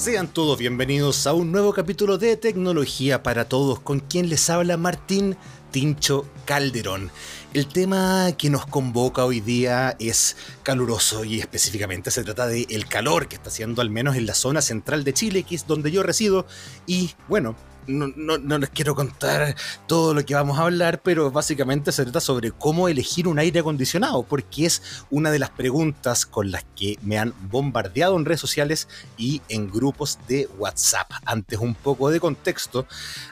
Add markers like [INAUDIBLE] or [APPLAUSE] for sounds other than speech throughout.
Sean todos bienvenidos a un nuevo capítulo de Tecnología para Todos con quien les habla Martín Tincho Calderón. El tema que nos convoca hoy día es caluroso y específicamente se trata de el calor que está haciendo al menos en la zona central de Chile, que es donde yo resido. Y bueno, no, les quiero contar todo lo que vamos a hablar, pero básicamente se trata sobre cómo elegir un aire acondicionado, porque es una de las preguntas con las que me han bombardeado en redes sociales y en grupos de WhatsApp. Antes un poco de contexto,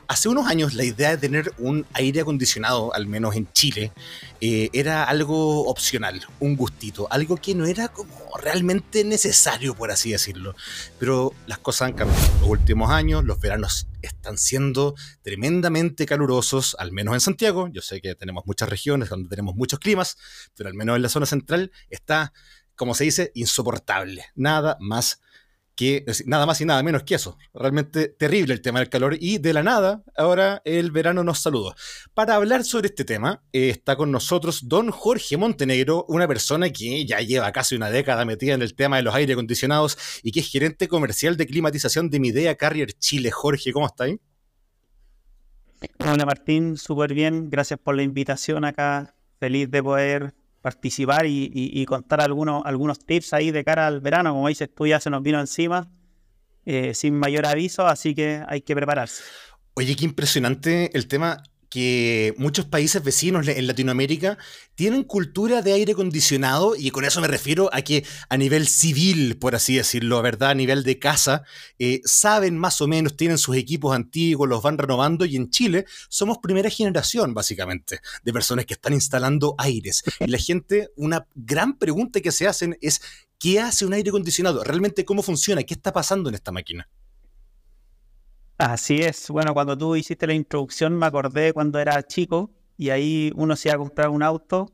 hace unos años la idea de tener un aire acondicionado, al menos en Chile, eh, era algo opcional, un gustito, algo que no era como realmente necesario, por así decirlo. Pero las cosas han cambiado. Los últimos años, los veranos están siendo tremendamente calurosos, al menos en Santiago. Yo sé que tenemos muchas regiones donde tenemos muchos climas, pero al menos en la zona central está, como se dice, insoportable. Nada más que nada más y nada menos que eso. Realmente terrible el tema del calor y de la nada, ahora el verano nos saludó. Para hablar sobre este tema, eh, está con nosotros don Jorge Montenegro, una persona que ya lleva casi una década metida en el tema de los aire acondicionados y que es gerente comercial de climatización de Midea Carrier Chile. Jorge, ¿cómo está ahí? Hola Martín, súper bien. Gracias por la invitación acá. Feliz de poder participar y, contar algunos, algunos tips ahí de cara al verano. Como dices tú, ya se nos vino encima eh, sin mayor aviso, así que hay que prepararse. Oye, qué impresionante el tema que muchos países vecinos en Latinoamérica tienen cultura de aire acondicionado y con eso me refiero a que a nivel civil, por así decirlo, ¿verdad? A nivel de casa, eh, saben más o menos, tienen sus equipos antiguos, los van renovando y en Chile somos primera generación, básicamente, de personas que están instalando aires. Y la gente, una gran pregunta que se hacen es, ¿qué hace un aire acondicionado? ¿Realmente cómo funciona? ¿Qué está pasando en esta máquina? Así es. Bueno, cuando tú hiciste la introducción me acordé cuando era chico y ahí uno se iba a comprar un auto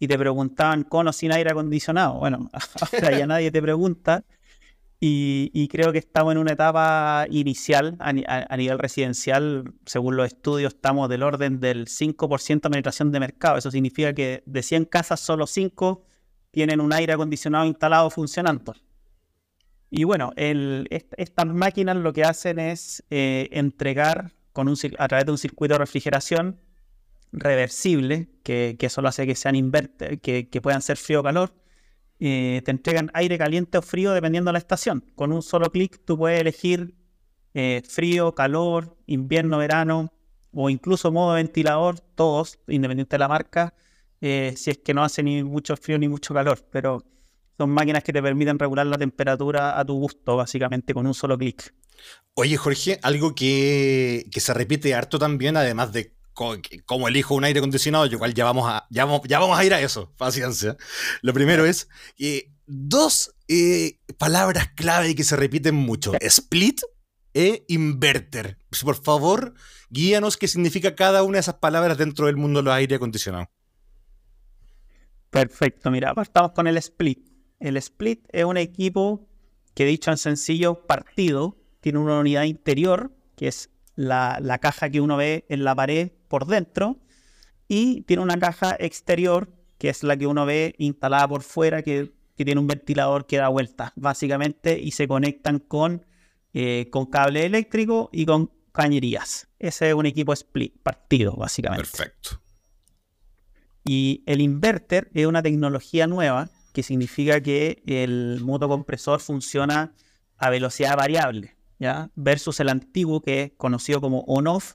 y te preguntaban con o sin aire acondicionado. Bueno, [LAUGHS] ahora ya nadie te pregunta y, creo que estamos en una etapa inicial a, nivel residencial. Según los estudios, estamos del orden del 5% de penetración de mercado. Eso significa que de 100 casas, solo 5 tienen un aire acondicionado instalado funcionando. Y bueno, estas máquinas lo que hacen es eh, entregar a través de un circuito de refrigeración reversible, que, que eso lo hace que sean inverter, que, puedan ser frío o calor, eh, te entregan aire caliente o frío dependiendo de la estación. Con un solo clic tú puedes elegir eh, frío, calor, invierno, verano o incluso modo ventilador, todos, independiente de la marca, si es que no hace ni mucho frío ni mucho calor. Pero son máquinas que te permiten regular la temperatura a tu gusto, básicamente con un solo clic. Oye, Jorge, algo que, se repite harto también, además de cómo elijo un aire acondicionado, yo cual ya vamos a, ya vamos, a ir a eso, paciencia. Lo primero es eh, dos eh, palabras clave que se repiten mucho: split e inverter. Por favor, guíanos qué significa cada una de esas palabras dentro del mundo de los aire acondicionados. Perfecto, mira, partamos con el split. El split es un equipo que dicho en sencillo, partido, tiene una unidad interior, que es la, caja que uno ve en la pared por dentro, y tiene una caja exterior, que es la que uno ve instalada por fuera, que, tiene un ventilador que da vueltas, básicamente, y se conectan con, eh, con cable eléctrico y con cañerías. Ese es un equipo split, partido, básicamente. Perfecto. Y el inverter es una tecnología nueva que significa que el motocompresor funciona a velocidad variable, ¿ya? Versus el antiguo que es conocido como on-off,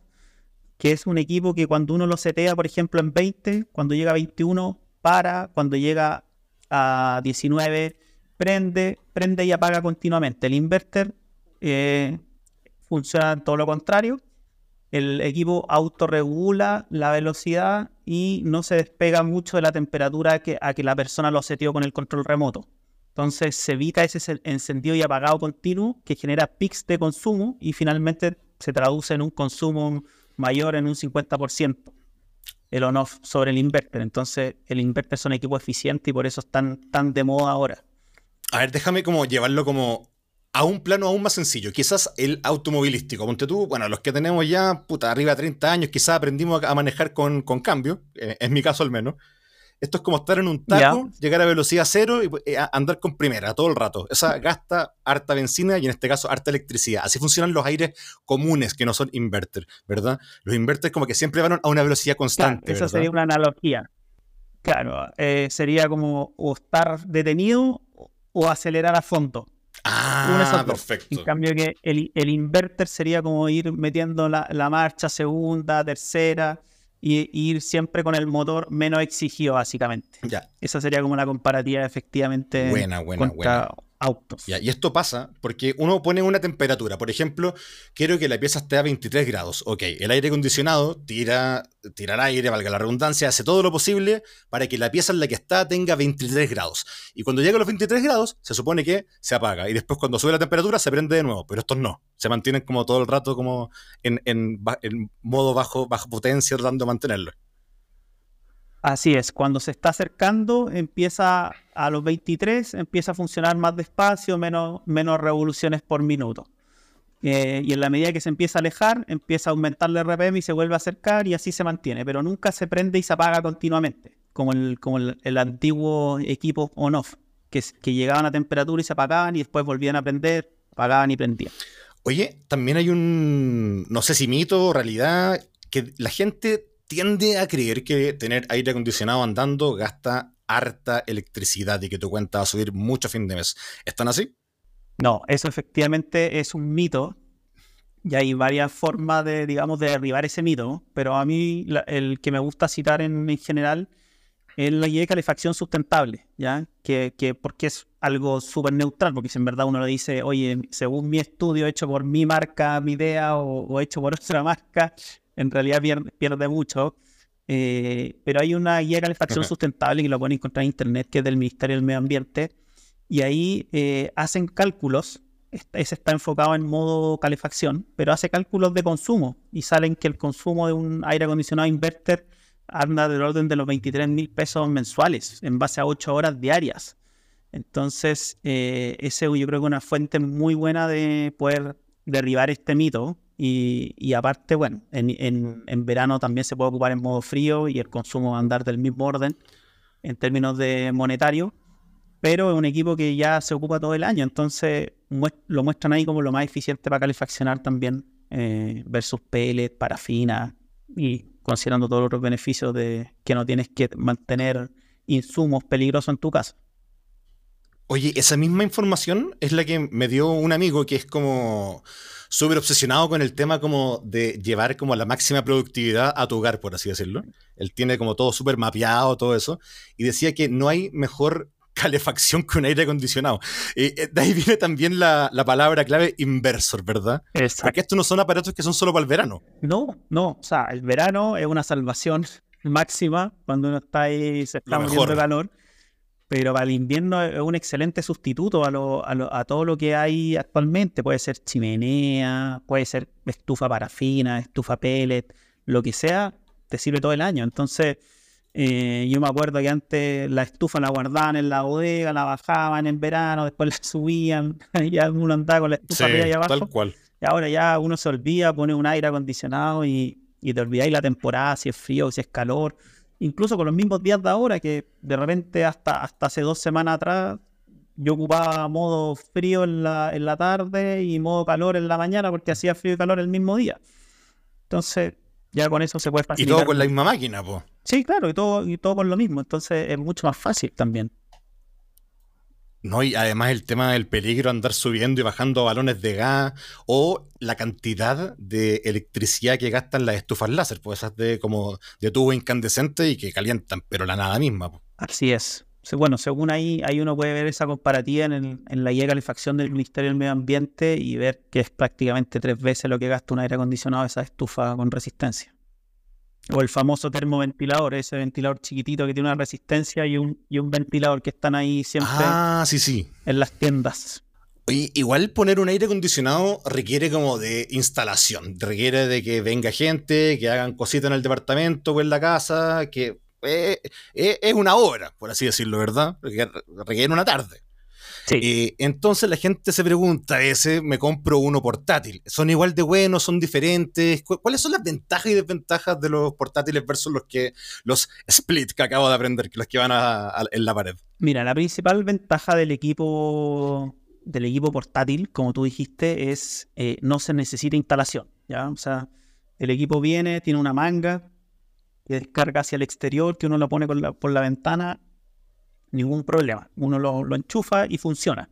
que es un equipo que cuando uno lo setea, por ejemplo, en 20, cuando llega a 21, para, cuando llega a 19, prende, prende y apaga continuamente. El inverter eh, funciona todo lo contrario. El equipo autorregula la velocidad y no se despega mucho de la temperatura a que la persona lo seteó con el control remoto. Entonces se evita ese encendido y apagado continuo que genera pics de consumo y finalmente se traduce en un consumo mayor en un 50%. El on-off sobre el inverter. Entonces el inverter es un equipo eficiente y por eso están tan de moda ahora. A ver, déjame como llevarlo como a un plano aún más sencillo, quizás el automovilístico. Ponte tú, bueno, los que tenemos ya, puta, arriba de 30 años, quizás aprendimos a manejar con, cambio, eh, es mi caso al menos. esto es como estar en un taco, llegar a velocidad cero y eh, andar con primera todo el rato. Esa gasta harta benzina y en este caso harta electricidad. Así funcionan los aires comunes que no son inverter, ¿verdad? Los inverters como que siempre van a una velocidad constante. Esa sería una analogía. Claro, eh, sería como o estar detenido o acelerar a fondo. Ah, perfecto. En cambio que el, el, inverter sería como ir metiendo la, la marcha segunda, tercera, y, ir siempre con el motor menos exigido, básicamente. Ya. Esa sería como la comparativa, efectivamente. Buena, buena, buena autos. y esto pasa porque uno pone una temperatura. Por ejemplo, quiero que la pieza esté a 23 grados. Ok, el aire acondicionado tira, tira aire, valga la redundancia, hace todo lo posible para que la pieza en la que está tenga 23 grados. Y cuando llega a los 23 grados, se supone que se apaga. Y después cuando sube la temperatura, se prende de nuevo. Pero estos no. Se mantienen como todo el rato como en, en, en modo bajo, bajo potencia, tratando de mantenerlo. Así es, cuando se está acercando, empieza a los 23, empieza a funcionar más despacio, menos, revoluciones por minuto. Eh, y en la medida que se empieza a alejar, empieza a aumentar el RPM y se vuelve a acercar y así se mantiene, pero nunca se prende y se apaga continuamente, como el, el, antiguo equipo on-off, que, que llegaban a temperatura y se apagaban y después volvían a prender, apagaban y prendían. Oye, también hay un, no sé si mito o realidad, que la gente tiende a creer que tener aire acondicionado andando gasta harta electricidad y que tu cuenta va a subir mucho a fin de mes. ¿Están así? No, eso efectivamente es un mito y hay varias formas de, digamos, de derribar ese mito, pero a mí el que me gusta citar en, general es la idea de calefacción sustentable, ¿ya? Que, porque es algo súper neutral, porque si en verdad uno le dice, oye, según mi estudio hecho por mi marca, mi idea, o, o hecho por otra marca, en realidad pierde, mucho. Eh, pero hay una guía de calefacción sustentable que lo pueden encontrar en internet, que es del Ministerio del Medio Ambiente, y ahí eh, hacen cálculos. Ese está enfocado en modo calefacción, pero hace cálculos de consumo y salen que el consumo de un aire acondicionado inverter anda del orden de los 23 mil pesos mensuales en base a 8 horas diarias. Entonces, eh, ese yo creo que es una fuente muy buena de poder derribar este mito y, aparte, bueno, en, verano también se puede ocupar en modo frío y el consumo va a andar del mismo orden en términos de monetario, pero es un equipo que ya se ocupa todo el año, entonces lo muestran ahí como lo más eficiente para calefaccionar también eh, versus pellet, parafina y considerando todos los beneficios de que no tienes que mantener insumos peligrosos en tu casa. Oye, esa misma información es la que me dio un amigo que es como súper obsesionado con el tema como de llevar como la máxima productividad a tu hogar, por así decirlo. Él tiene como todo súper mapeado, todo eso, y decía que no hay mejor [LAUGHS] calefacción que un aire acondicionado. Y eh, de ahí viene también la, palabra clave inversor, ¿verdad? Exacto. Porque estos no son aparatos que son solo para el verano. No, no, o sea, el verano es una salvación máxima cuando uno está ahí, se está muriendo de calor pero para el invierno es un excelente sustituto a, todo lo que hay actualmente. Puede ser chimenea, puede ser estufa parafina, estufa pellet, lo que sea, te sirve todo el año. Entonces, eh, yo me acuerdo que antes la estufa la guardaban en la bodega, la bajaban en verano, después la subían, [LAUGHS] ya uno andaba con la estufa sí, abajo. Tal cual. Y ahora ya uno se olvida, pone un aire acondicionado y, y te olvidáis la temporada, si es frío, si es calor incluso con los mismos días de ahora, que de repente hasta, hasta hace dos semanas atrás yo ocupaba modo frío en la, en la tarde y modo calor en la mañana porque hacía frío y calor el mismo día. Entonces, ya con eso se puede facilitar. Y todo con la misma máquina, pues. Sí, claro, y todo, y todo con lo mismo. Entonces es mucho más fácil también. No, y además el tema del peligro andar subiendo y bajando balones de gas o la cantidad de electricidad que gastan las estufas láser, pues esas de como de tubo incandescente y que calientan, pero la nada misma. Así es. Bueno, según ahí, ahí uno puede ver esa comparativa en, en la guía de calefacción del Ministerio del Medio Ambiente y ver que es prácticamente tres veces lo que gasta un aire acondicionado esa estufa con resistencia. O el famoso termoventilador, ese ventilador chiquitito que tiene una resistencia y un, y un ventilador que están ahí siempre ah, sí, sí. en las tiendas. Oye, igual poner un aire acondicionado requiere como de instalación, requiere de que venga gente, que hagan cositas en el departamento o en la casa, que eh, eh, es una obra, por así decirlo, ¿verdad? Requiere una tarde. Eh, entonces la gente se pregunta, ese me compro uno portátil. ¿Son igual de buenos? ¿Son diferentes? ¿Cuáles son las ventajas y desventajas de los portátiles versus los que los split que acabo de aprender, los que van en la pared? Mira, la principal ventaja del equipo del equipo portátil, como tú dijiste, es eh, no se necesita instalación. ¿ya? O sea, el equipo viene, tiene una manga que descarga hacia el exterior, que uno lo pone por la, ventana, ningún problema. Uno lo, enchufa y funciona.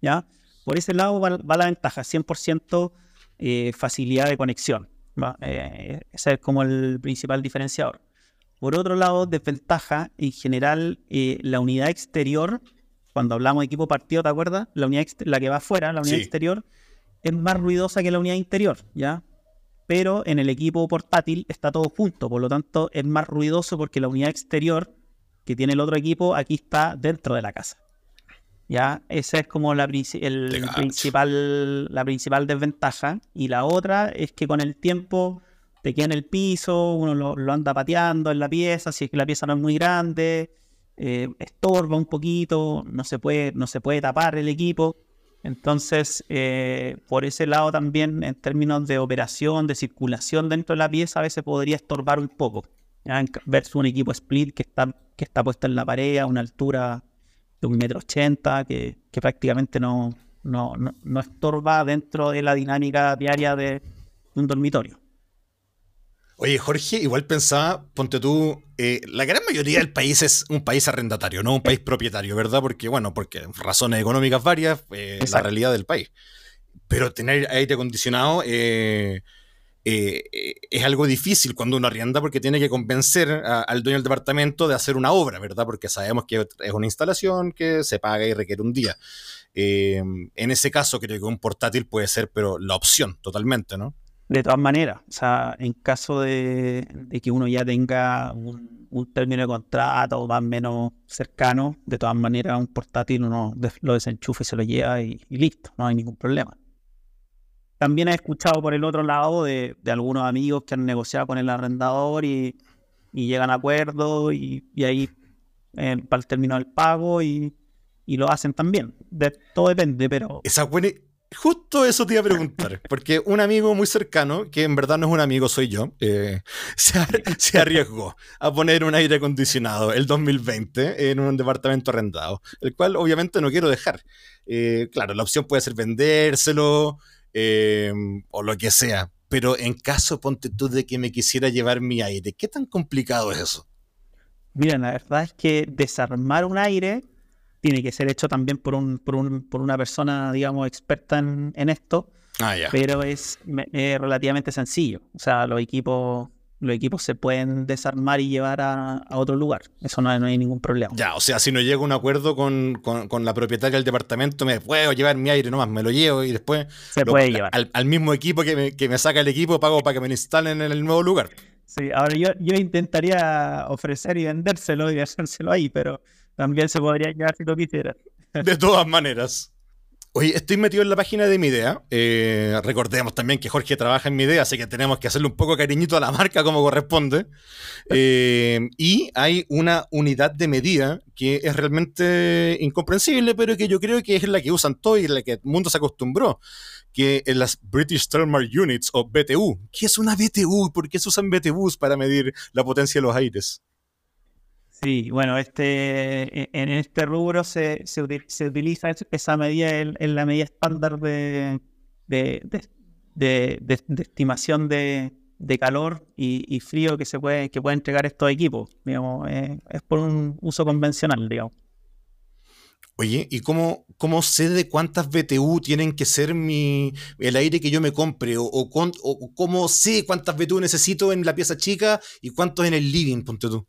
¿ya? Por ese lado va, la ventaja, 100% eh, facilidad de conexión. Eh, ese es como el principal diferenciador. Por otro lado, desventaja, en general, la unidad exterior cuando hablamos de equipo partido, ¿te acuerdas? La unidad la que va afuera, la unidad exterior, es más ruidosa que la unidad interior, ¿ya? Pero en el equipo portátil está todo junto, por lo tanto es más ruidoso porque la unidad exterior que tiene el otro equipo aquí está dentro de la casa. ¿Ya? Esa es como la, el principal, la principal desventaja. Y la otra es que con el tiempo te queda en el piso, uno lo, lo anda pateando en la pieza, si es que la pieza no es muy grande eh, estorba un poquito, no se, puede, no se puede tapar el equipo. Entonces, eh, por ese lado también, en términos de operación, de circulación dentro de la pieza, a veces podría estorbar un poco. Versus un equipo split que está, que está puesto en la pared a una altura de un metro ochenta, que, prácticamente no, no, no estorba dentro de la dinámica diaria de un dormitorio. Oye, Jorge, igual pensaba, ponte tú, eh, la gran mayoría del país es un país arrendatario, no un país propietario, ¿verdad? Porque, bueno, porque razones económicas varias, eh, es la realidad del país. Pero tener aire acondicionado eh, es algo difícil cuando uno arrienda porque tiene que convencer al dueño del departamento de hacer una obra, ¿verdad? Porque sabemos que es una instalación que se paga y requiere un día. en ese caso, creo que un portátil puede ser, pero la opción totalmente, ¿no? De todas maneras, o sea, en caso de, que uno ya tenga un, término de contrato más o menos cercano, de todas maneras un portátil uno lo desenchufa y se lo lleva y, listo, no hay ningún problema. También he escuchado por el otro lado de, algunos amigos que han negociado con el arrendador y, llegan a acuerdos y, ahí eh, para el término del pago y, lo hacen también. De, todo depende, pero... Esa buena, Justo eso te iba a preguntar, [LAUGHS] porque un amigo muy cercano, que en verdad no es un amigo, soy yo, eh, [LAUGHS] se, arriesgó a poner un aire acondicionado el 2020 en un departamento arrendado, el cual obviamente no quiero dejar. Eh, claro, la opción puede ser vendérselo eh, o lo que sea, pero en caso, ponte tú de que me quisiera llevar mi aire, ¿qué tan complicado es eso? Mira, la verdad es que desarmar un aire tiene que ser hecho también por, un, por, un, por una persona, digamos, experta en, esto. Ah, pero es, relativamente sencillo. O sea, los equipos, los equipos se pueden desarmar y llevar a, otro lugar. Eso no, hay ningún problema. Ya, o sea, si no llego a un acuerdo con, la propietaria del departamento, me puedo llevar mi aire nomás, me lo llevo y después se puede llevar. Al, mismo equipo que me, que me saca el equipo, pago para que me lo instalen en el nuevo lugar. Sí, ahora yo, yo intentaría ofrecer y vendérselo y [LAUGHS] hacérselo ahí, pero también se podría llevar si lo quisiera. De todas maneras. Oye, estoy metido en la página de Mi Idea. Eh, recordemos también que Jorge trabaja en Mi Idea, así que tenemos que hacerle un poco cariñito a la marca como corresponde. [LAUGHS] Eh, y hay una unidad de medida que es realmente incomprensible, pero que yo creo que es la que usan todos y la que el mundo se acostumbró, que es las British Thermal Units o BTU. ¿Qué es una BTU? ¿Por qué se usan BTUs para medir la potencia de los aires? Sí, bueno, este, e, en este rubro se, se, utiliza esa medida en, la medida estándar de, de, estimación de, calor y, frío que se puede, que puede entregar estos equipos. Digamos, eh, es por un uso convencional, digamos. Oye, ¿y cómo, cómo sé de cuántas BTU tienen que ser mi, el aire que yo me compre? O, o, cómo sé cuántas BTU necesito en la pieza chica y cuántos en el living, ponte tú?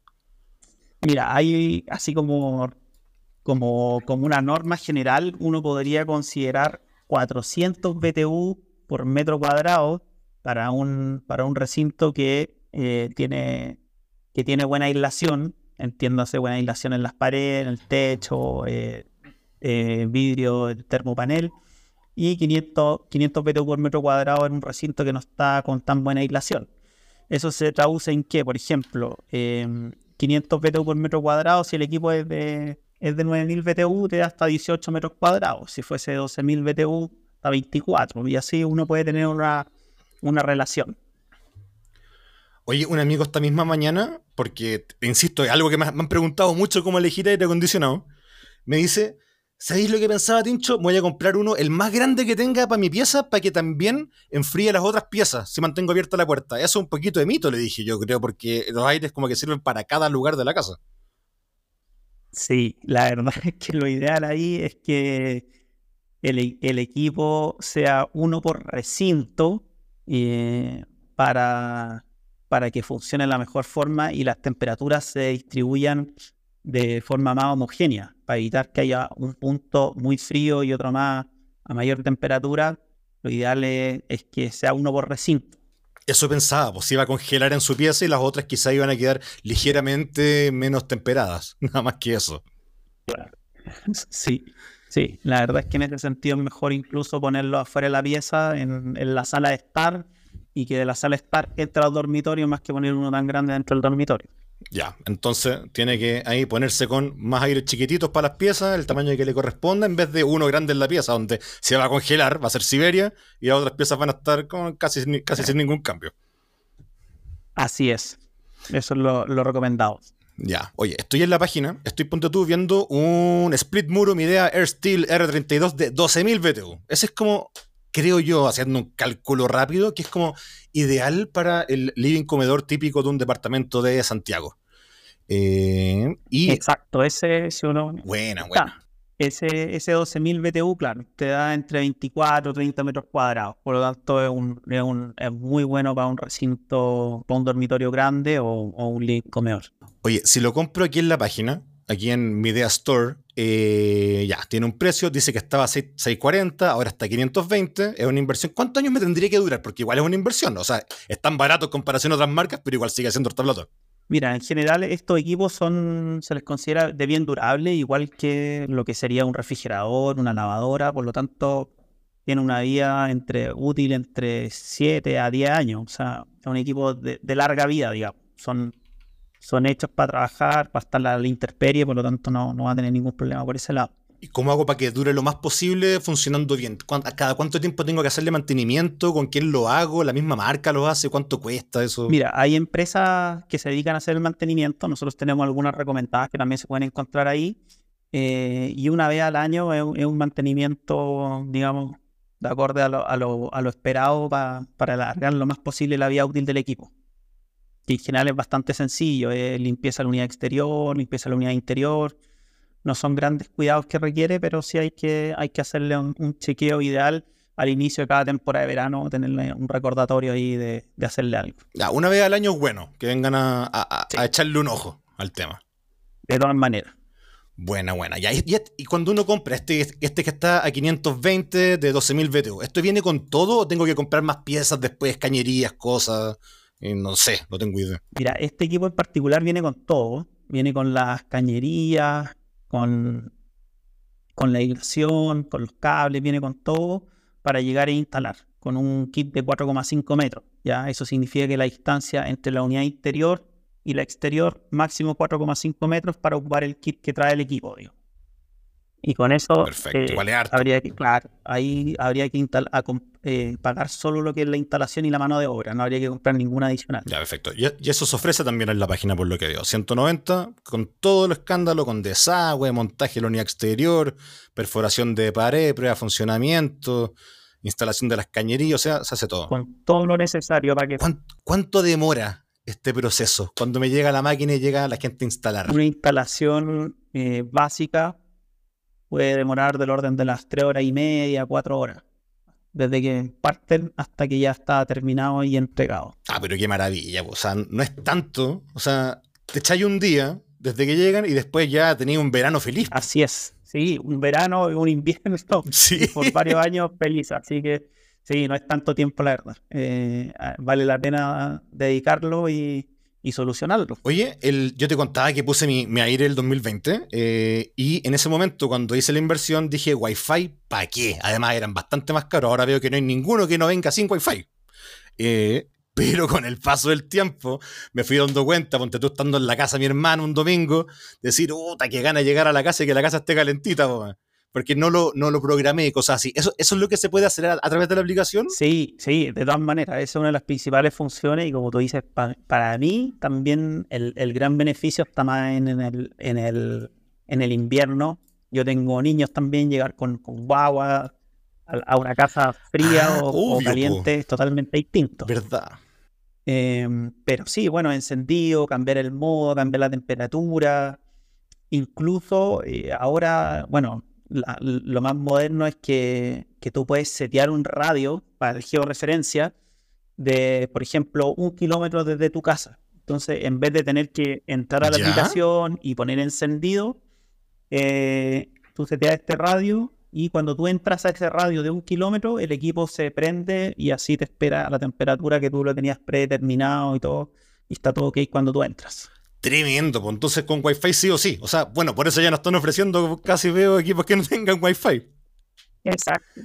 Mira, hay así como, como, como una norma general, uno podría considerar 400 BTU por metro cuadrado para un, para un recinto que, eh, tiene, que tiene buena aislación, entiéndase buena aislación en las paredes, en el techo, eh, eh, vidrio, termopanel, y 500, 500 BTU por metro cuadrado en un recinto que no está con tan buena aislación. Eso se traduce en que, por ejemplo, 500 BTU por metro cuadrado si el equipo es de, es de 9000 BTU, te da hasta 18 metros cuadrados. Si fuese 12000 BTU, hasta 24. Y así uno puede tener una, una relación. Oye, un amigo esta misma mañana, porque, insisto, es algo que me, han preguntado mucho cómo elegir aire acondicionado, me dice, ¿sabéis lo que pensaba, Tincho? Voy a comprar uno, el más grande que tenga para mi pieza, para que también enfríe las otras piezas, si mantengo abierta la puerta. Eso es un poquito de mito, le dije yo, creo, porque los aires como que sirven para cada lugar de la casa. Sí, la verdad [LAUGHS] es que lo ideal ahí es que el, el equipo sea uno por recinto eh, para para que funcione de la mejor forma y las temperaturas se distribuyan de forma más homogénea, para evitar que haya un punto muy frío y otro más a mayor temperatura. Lo ideal es, que sea uno por recinto. Eso pensaba, pues iba a congelar en su pieza y las otras quizá iban a quedar ligeramente menos temperadas, [LAUGHS] nada más que eso. Sí, sí, la verdad es que en ese sentido es mejor incluso ponerlo afuera de la pieza, en, en la sala de estar, y que de la sala estar entra al dormitorio más que poner uno tan grande dentro del dormitorio. Ya, entonces tiene que ahí ponerse con más aire chiquititos para las piezas, el tamaño que le corresponda, en vez de uno grande en la pieza, donde se va a congelar, va a ser Siberia, y las otras piezas van a estar con casi, casi sin ningún cambio. Así es. Eso es lo, recomendado. Ya, oye, estoy en la página, estoy ponte tú viendo un split muro Midea Air Steel R32 de 12.000 BTU. Ese es como creo yo, haciendo un cálculo rápido, que es como ideal para el living comedor típico de un departamento de Santiago. Eh, y Exacto, ese es uno. Buena, buena. Ese, ese 12.000 BTU, claro, te da entre 24 y 30 metros cuadrados. Por lo tanto, es, un, es, muy bueno para un recinto, para un dormitorio grande o, o un living comedor. Oye, si lo compro aquí en la página, aquí en mi Idea Store, eh, ya, tiene un precio, dice que estaba a 640, ahora está a 520, es una inversión. ¿Cuántos años me tendría que durar? Porque igual es una inversión, o sea, es tan barato en comparación a otras marcas, pero igual sigue siendo hortaplatón. Mira, en general estos equipos son, se les considera de bien durable, igual que lo que sería un refrigerador, una lavadora, por lo tanto, tiene una vida entre útil entre 7 a 10 años, o sea, es un equipo de, de larga vida, digamos. Son son hechos para trabajar, para estar a la intemperie, por lo tanto no, no va a tener ningún problema por ese lado. ¿Y cómo hago para que dure lo más posible funcionando bien? ¿Cada cuánto tiempo tengo que hacerle mantenimiento? ¿Con quién lo hago? ¿La misma marca lo hace? ¿Cuánto cuesta eso? Mira, hay empresas que se dedican a hacer el mantenimiento. Nosotros tenemos algunas recomendadas que también se pueden encontrar ahí. Eh, y una vez al año es, un mantenimiento, digamos, de acorde a lo, a lo, a lo esperado para alargar lo más posible la vida útil del equipo que en general es bastante sencillo, es limpieza de la unidad exterior, limpieza de la unidad interior, no son grandes cuidados que requiere, pero sí hay que, hay que hacerle un, chequeo ideal al inicio de cada temporada de verano, tenerle un recordatorio ahí de, hacerle algo. Ya, una vez al año es bueno, que vengan a, echarle un ojo al tema. De todas maneras. Buena, buena. Ya, y, y, cuando uno compra este, este que está a 520 de 12.000 BTU, ¿esto viene con todo o tengo que comprar más piezas después, cañerías, cosas? No sé, no tengo idea. Mira, este equipo en particular viene con todo. Viene con las cañerías, con, con la aislación, con los cables, viene con todo para llegar a instalar con un kit de 4,5 metros. ¿ya? Eso significa que la distancia entre la unidad interior y la exterior máximo 4,5 metros para ocupar el kit que trae el equipo. Digo. Y con eso eh, habría que, claro, ahí habría que eh, pagar solo lo que es la instalación y la mano de obra, no habría que comprar ninguna adicional. Ya, perfecto. Y, eso se ofrece también en la página por lo que veo. 190 con todo el escándalo, con desagüe, montaje de la unidad exterior, perforación de pared, prueba de funcionamiento, instalación de las cañerías, o sea, se hace todo. Con todo lo necesario para que... ¿Cuánto, demora este proceso? Cuando me llega la máquina y llega la gente a instalar. Una instalación eh, básica puede demorar del orden de las tres horas y media, cuatro horas. Desde que parten hasta que ya está terminado y entregado. Ah, pero qué maravilla. O sea, no es tanto. O sea, te echáis un día desde que llegan y después ya tenéis un verano feliz. Así es. Sí, un verano y un invierno [LAUGHS] sí. por varios años feliz. Así que sí, no es tanto tiempo, la verdad. Eh, vale la pena dedicarlo y, y solucionarlo. Oye, yo te contaba que puse mi, aire el 2020 eh, y en ese momento cuando hice la inversión dije Wi-Fi, ¿para qué? Además eran bastante más caros, ahora veo que no hay ninguno que no venga sin Wi-Fi. Eh, Pero con el paso del tiempo me fui dando cuenta, ponte tú estando en la casa de mi hermano un domingo, decir, puta, que gana llegar a la casa y que la casa esté calentita, porque no lo, no lo programé y cosas así. ¿Eso, ¿Eso es lo que se puede hacer a, través de la aplicación? Sí, sí, de todas maneras. Esa es una de las principales funciones y como tú dices, para mí también el, el, gran beneficio está más en, el, en, el, en el invierno. Yo tengo niños también, llegar con, con guagua a, una casa fría ah, o, caliente es totalmente distinto. ¿Verdad? Em, pero sí, bueno, encendido, cambiar el modo, cambiar la temperatura. Incluso eh, ahora, bueno, lo más moderno es que, que, tú puedes setear un radio para georreferencia de, por ejemplo, un kilómetro desde tu casa. Entonces, en vez de tener que entrar a la aplicación y poner encendido, eh, tú seteas este radio y cuando tú entras a ese radio de un kilómetro, el equipo se prende y así te espera a la temperatura que tú lo tenías predeterminado y todo, y está todo ok cuando tú entras. Tremendo, pues entonces con Wi-Fi sí o sí. O sea, bueno, por eso ya nos están ofreciendo, casi veo equipos que no tengan Wi-Fi. Exacto.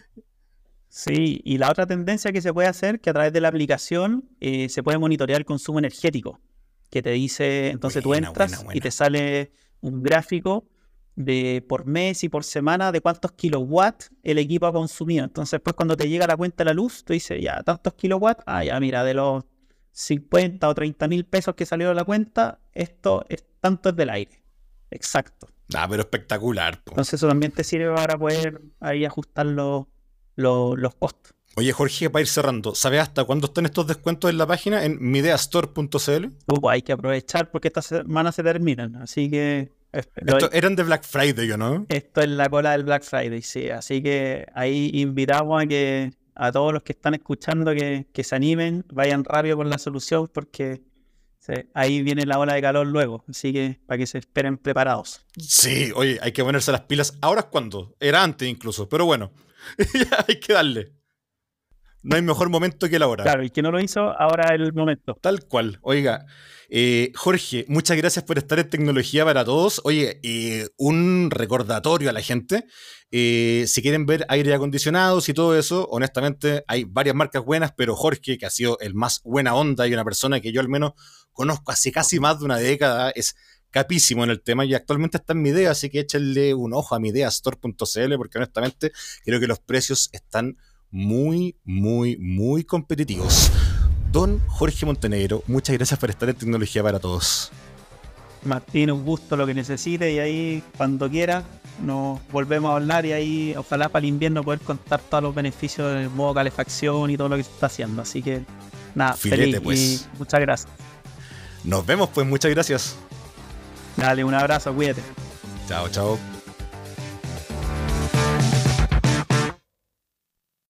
Sí, y la otra tendencia que se puede hacer, que a través de la aplicación eh, se puede monitorear el consumo energético, que te dice, entonces tú entras y te sale un gráfico de por mes y por semana de cuántos kilowatts el equipo ha consumido. Entonces, pues cuando te llega la cuenta de la luz, tú dices, ya, tantos kilowatts, ah, ya, mira, de los 50 o 30 mil pesos que salieron de la cuenta, esto es tanto es del aire. Exacto. Ah, pero espectacular. Entonces, eso también te sirve para poder ahí ajustar los, los, costos. Oye, Jorge, para ir cerrando, ¿sabes hasta cuándo están estos descuentos en la página en mideastore.cl? Uh, hay que aprovechar porque esta semana se terminan, así que esto eran de Black Friday, ¿no? Esto es la cola del Black Friday, sí. Así que ahí invitamos a que a todos los que están escuchando que, se animen, vayan rápido con la solución porque ahí viene la ola de calor luego. Así que para que se esperen preparados. Sí, oye, hay que ponerse las pilas. ¿Ahora es cuando? Era antes incluso, pero bueno, [LAUGHS] hay que darle. No hay mejor momento que la hora. Claro, y que no lo hizo, ahora es el momento. Tal cual. Oiga, eh, Jorge, muchas gracias por estar en Tecnología para Todos. Oye, eh, un recordatorio a la gente. Eh, si quieren ver aire acondicionados y todo eso, honestamente hay varias marcas buenas, pero Jorge, que ha sido el más buena onda y una persona que yo al menos conozco hace casi más de una década, es capísimo en el tema y actualmente está en mi idea, así que échenle un ojo a mi idea store.cl porque honestamente creo que los precios están muy, muy, muy competitivos. Don Jorge Montenegro, muchas gracias por estar en Tecnología para Todos. Martín, un gusto lo que necesite y ahí cuando quiera nos volvemos a hablar y ahí ojalá para el invierno poder contar todos los beneficios del modo calefacción y todo lo que se está haciendo. Así que nada, feliz pues. y muchas gracias. Nos vemos pues, muchas gracias. Dale, un abrazo, cuídate. Chao, chao.